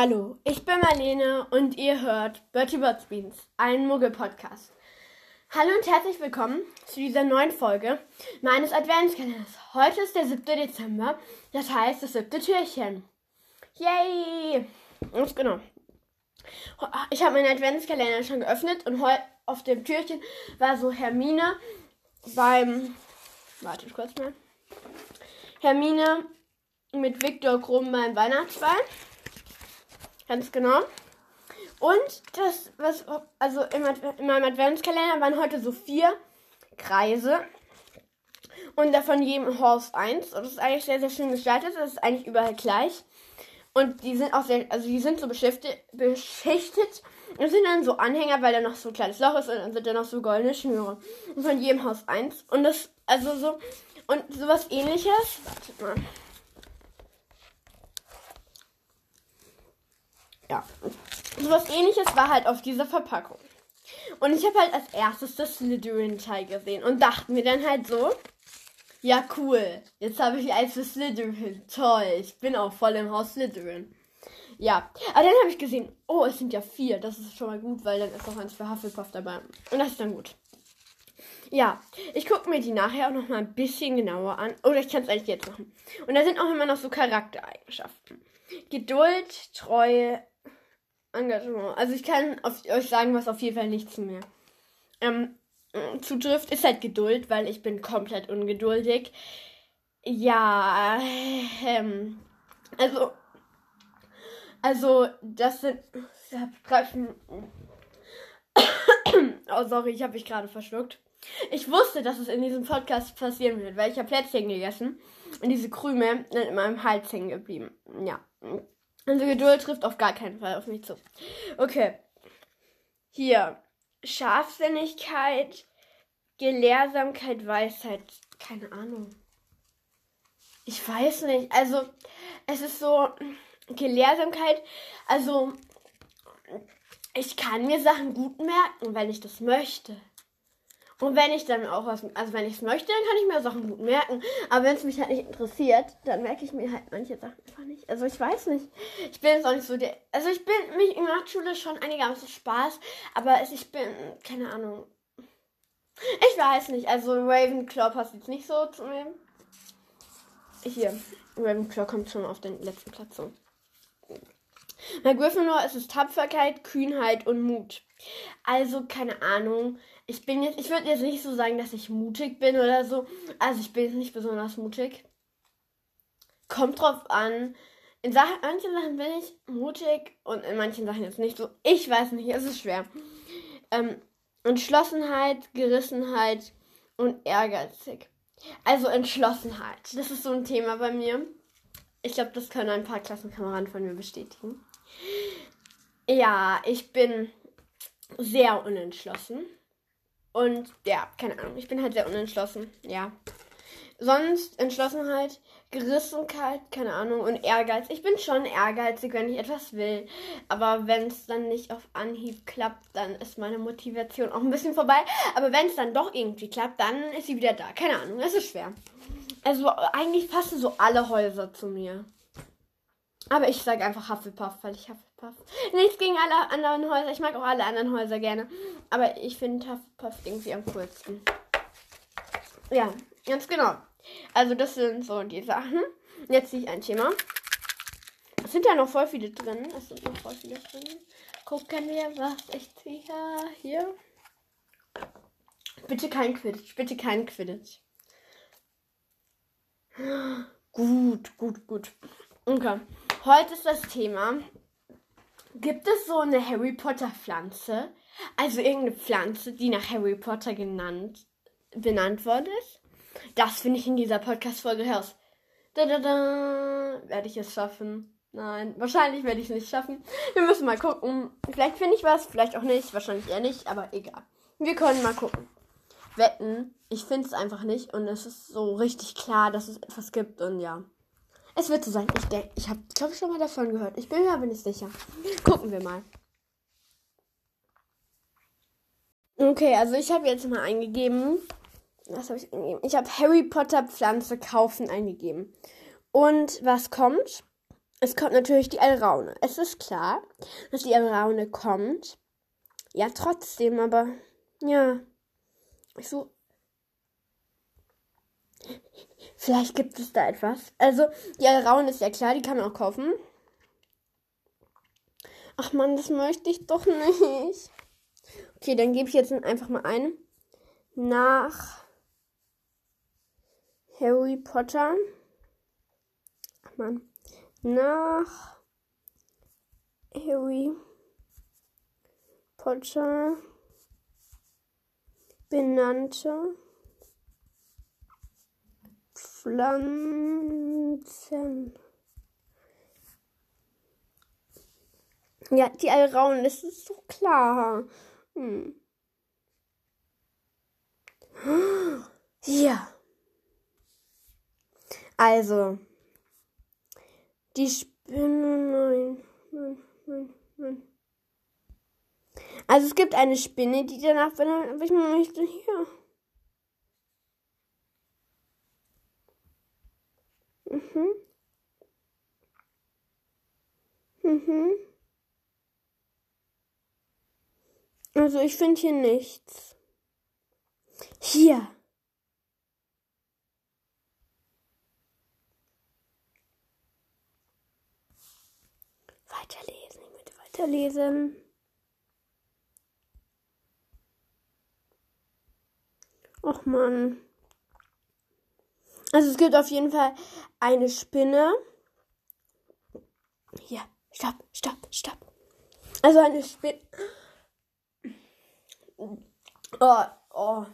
Hallo, ich bin Marlene und ihr hört Bertie Bots Beans, einen Muggel-Podcast. Hallo und herzlich willkommen zu dieser neuen Folge meines Adventskalenders. Heute ist der 7. Dezember, das heißt das siebte Türchen. Yay! Ganz genau. Ich habe meinen Adventskalender schon geöffnet und auf dem Türchen war so Hermine beim. Warte kurz mal. Hermine mit Viktor Krumm beim Weihnachtsball. Ganz genau. Und das, was, also im, in meinem Adventskalender waren heute so vier Kreise. Und davon jedem Horst eins. Und das ist eigentlich sehr, sehr schön gestaltet. Das ist eigentlich überall gleich. Und die sind auch sehr, also die sind so beschichtet. beschichtet. Und sind dann so Anhänger, weil da noch so ein kleines Loch ist und dann sind da noch so goldene Schnüre. Und von jedem Haus eins. Und das, also so, und sowas ähnliches. Wartet mal. Ja. Sowas ähnliches war halt auf dieser Verpackung. Und ich habe halt als erstes das Slytherin-Teil gesehen und dachte mir dann halt so, ja cool, jetzt habe ich eins für Slytherin, toll, ich bin auch voll im Haus Slytherin. Ja, aber dann habe ich gesehen, oh, es sind ja vier, das ist schon mal gut, weil dann ist auch eins für Hufflepuff dabei. Und das ist dann gut. Ja, ich gucke mir die nachher auch noch mal ein bisschen genauer an. Oder ich kann es eigentlich jetzt machen. Und da sind auch immer noch so Charaktereigenschaften. Geduld, Treue, Engagement. Also ich kann auf, euch sagen, was auf jeden Fall nichts mehr ähm, zutrifft, ist halt Geduld, weil ich bin komplett ungeduldig. Ja, ähm, also, also das sind, ich oh sorry, ich habe mich gerade verschluckt. Ich wusste, dass es in diesem Podcast passieren wird, weil ich habe Plätzchen gegessen und diese Krümel sind in meinem Hals hängen geblieben. Ja. Also Geduld trifft auf gar keinen Fall auf mich zu. Okay. Hier. Scharfsinnigkeit, Gelehrsamkeit, Weisheit. Keine Ahnung. Ich weiß nicht. Also, es ist so. Gelehrsamkeit. Also, ich kann mir Sachen gut merken, wenn ich das möchte. Und wenn ich dann auch was, also wenn ich es möchte, dann kann ich mir Sachen gut merken. Aber wenn es mich halt nicht interessiert, dann merke ich mir halt manche Sachen einfach nicht. Also ich weiß nicht. Ich bin jetzt auch nicht so der, also ich bin, mich macht Schule schon einigermaßen Spaß, aber ich bin, keine Ahnung. Ich weiß nicht, also Ravenclaw passt jetzt nicht so zu mir. Hier, Ravenclaw kommt schon auf den letzten Platz so. Bei Gryffindor ist es Tapferkeit, Kühnheit und Mut. Also, keine Ahnung ich bin jetzt, ich würde jetzt nicht so sagen, dass ich mutig bin oder so. Also ich bin jetzt nicht besonders mutig. Kommt drauf an. In Sachen, manchen Sachen bin ich mutig und in manchen Sachen jetzt nicht so. Ich weiß nicht, es ist schwer. Ähm, Entschlossenheit, Gerissenheit und ehrgeizig. Also Entschlossenheit. Das ist so ein Thema bei mir. Ich glaube, das können ein paar Klassenkameraden von mir bestätigen. Ja, ich bin sehr unentschlossen. Und ja, keine Ahnung. Ich bin halt sehr unentschlossen. Ja. Sonst Entschlossenheit, Gerissenheit, keine Ahnung, und Ehrgeiz. Ich bin schon ehrgeizig, wenn ich etwas will. Aber wenn es dann nicht auf Anhieb klappt, dann ist meine Motivation auch ein bisschen vorbei. Aber wenn es dann doch irgendwie klappt, dann ist sie wieder da. Keine Ahnung, es ist schwer. Also eigentlich passen so alle Häuser zu mir. Aber ich sage einfach Hufflepuff, weil ich Hufflepuff. Nichts gegen alle anderen Häuser. Ich mag auch alle anderen Häuser gerne. Aber ich finde Hufflepuff irgendwie am coolsten. Ja, ganz genau. Also das sind so die Sachen. Jetzt ziehe ich ein Thema. Es sind ja noch voll viele drin. Es sind noch voll viele drin. Gucken wir, was ich ziehe. Hier. Bitte kein Quidditch. Bitte kein Quidditch. Gut, gut, gut. Okay. Heute ist das Thema. Gibt es so eine Harry Potter Pflanze? Also irgendeine Pflanze, die nach Harry Potter genannt, benannt worden ist? Das finde ich in dieser Podcast-Folge heraus. Da, da, da. Werde ich es schaffen? Nein, wahrscheinlich werde ich es nicht schaffen. Wir müssen mal gucken. Vielleicht finde ich was, vielleicht auch nicht. Wahrscheinlich eher nicht, aber egal. Wir können mal gucken. Wetten, ich finde es einfach nicht und es ist so richtig klar, dass es etwas gibt und ja. Es wird so sein. Ich denke, ich habe, glaube ich, schon mal davon gehört. Ich bin mir aber nicht sicher. Gucken wir mal. Okay, also ich habe jetzt mal eingegeben. Was habe ich eingegeben? Ich habe Harry Potter Pflanze kaufen eingegeben. Und was kommt? es kommt natürlich die Alraune. Es ist klar, dass die Alraune kommt. Ja, trotzdem, aber ja. So. Vielleicht gibt es da etwas. Also, die Alraune ist ja klar, die kann man auch kaufen. Ach man, das möchte ich doch nicht. Okay, dann gebe ich jetzt einfach mal ein. Nach Harry Potter. Ach man. Nach Harry Potter benannte Pflanzen. Ja, die Alraun, das ist so klar. Hm. Ja. Also. Die Spinne. Nein. Nein, nein, nein. Also es gibt eine Spinne, die danach benannt ich möchte. Hier. Mhm. Mhm. Also ich finde hier nichts. Hier. Weiterlesen. Ich möchte weiterlesen. Och man. Also es gibt auf jeden Fall eine Spinne. Hier. Stopp, stopp, stopp. Also eine Spinne. Oh, oh,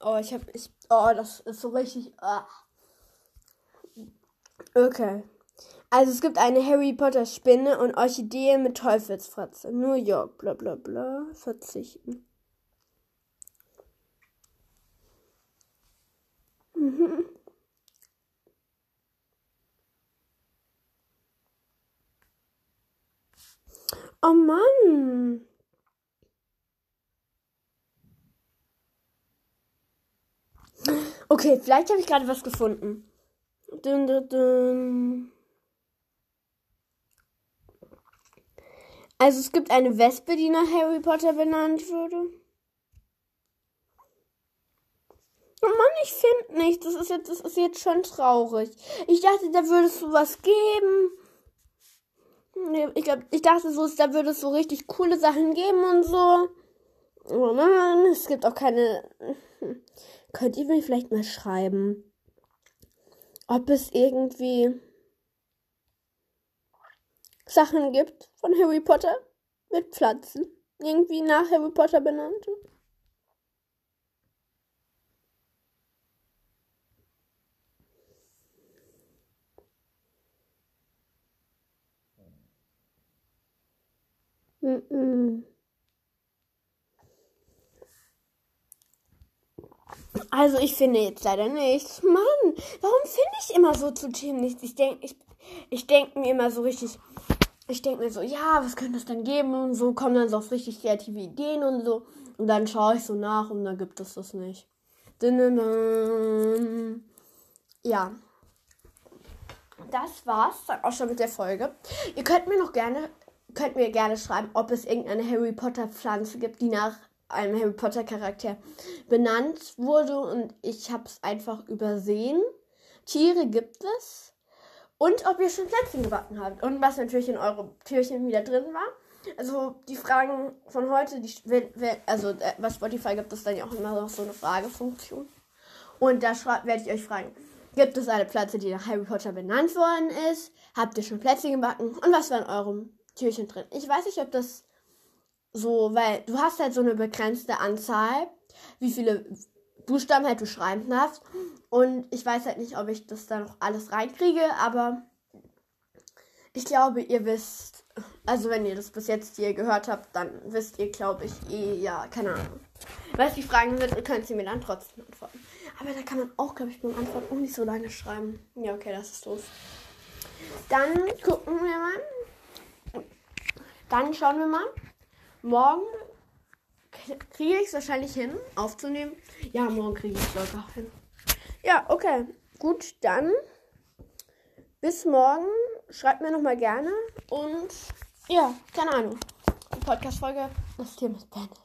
oh, ich hab, ich, oh, das ist so richtig. Ah. Okay. Also es gibt eine Harry Potter Spinne und Orchidee mit Teufelsfratze. New York, bla bla bla. Verzichten. Mhm. Oh Mann. Okay, vielleicht habe ich gerade was gefunden. Dun, dun, dun. Also es gibt eine Wespe, die nach Harry Potter benannt wurde. Oh Mann, ich finde nicht. Das ist jetzt, das ist jetzt schon traurig. Ich dachte, da würde es sowas geben. Ich, glaub, ich dachte so, da würde es so richtig coole Sachen geben und so. Oh nein, es gibt auch keine. Könnt ihr mir vielleicht mal schreiben, ob es irgendwie Sachen gibt von Harry Potter mit Pflanzen? Irgendwie nach Harry Potter benannt? Mm Also ich finde jetzt leider nichts. Mann, warum finde ich immer so zu Themen nichts? Ich denke ich, ich denk mir immer so richtig, ich denke mir so, ja, was könnte es denn geben und so, kommen dann so auf richtig kreative Ideen und so. Und dann schaue ich so nach und dann gibt es das nicht. Ja. Das war's dann auch schon mit der Folge. Ihr könnt mir noch gerne, könnt mir gerne schreiben, ob es irgendeine Harry Potter Pflanze gibt, die nach einem Harry Potter Charakter benannt wurde und ich habe es einfach übersehen. Tiere gibt es. Und ob ihr schon Plätzchen gebacken habt. Und was natürlich in eurem Türchen wieder drin war. Also die Fragen von heute, die, also äh, bei Spotify gibt es dann ja auch immer noch so eine Fragefunktion. Und da werde ich euch fragen, gibt es eine Pflanze, die nach Harry Potter benannt worden ist? Habt ihr schon Plätzchen gebacken? Und was war in eurem Türchen drin? Ich weiß nicht, ob das so, weil du hast halt so eine begrenzte Anzahl, wie viele Buchstaben halt du schreiben darfst. Und ich weiß halt nicht, ob ich das da noch alles reinkriege, aber ich glaube, ihr wisst, also wenn ihr das bis jetzt hier gehört habt, dann wisst ihr, glaube ich, eh, ja, keine Ahnung. Was die Fragen sind, könnt ihr mir dann trotzdem antworten. Aber da kann man auch, glaube ich, beim Antworten auch nicht so lange schreiben. Ja, okay, das ist doof. Dann gucken wir mal. Dann schauen wir mal morgen kriege ich es wahrscheinlich hin, aufzunehmen. Ja, morgen kriege ich es locker hin. Ja, okay. Gut, dann bis morgen. schreibt mir nochmal gerne. Und ja, keine Ahnung. Die Podcast-Folge, das Thema ist beendet.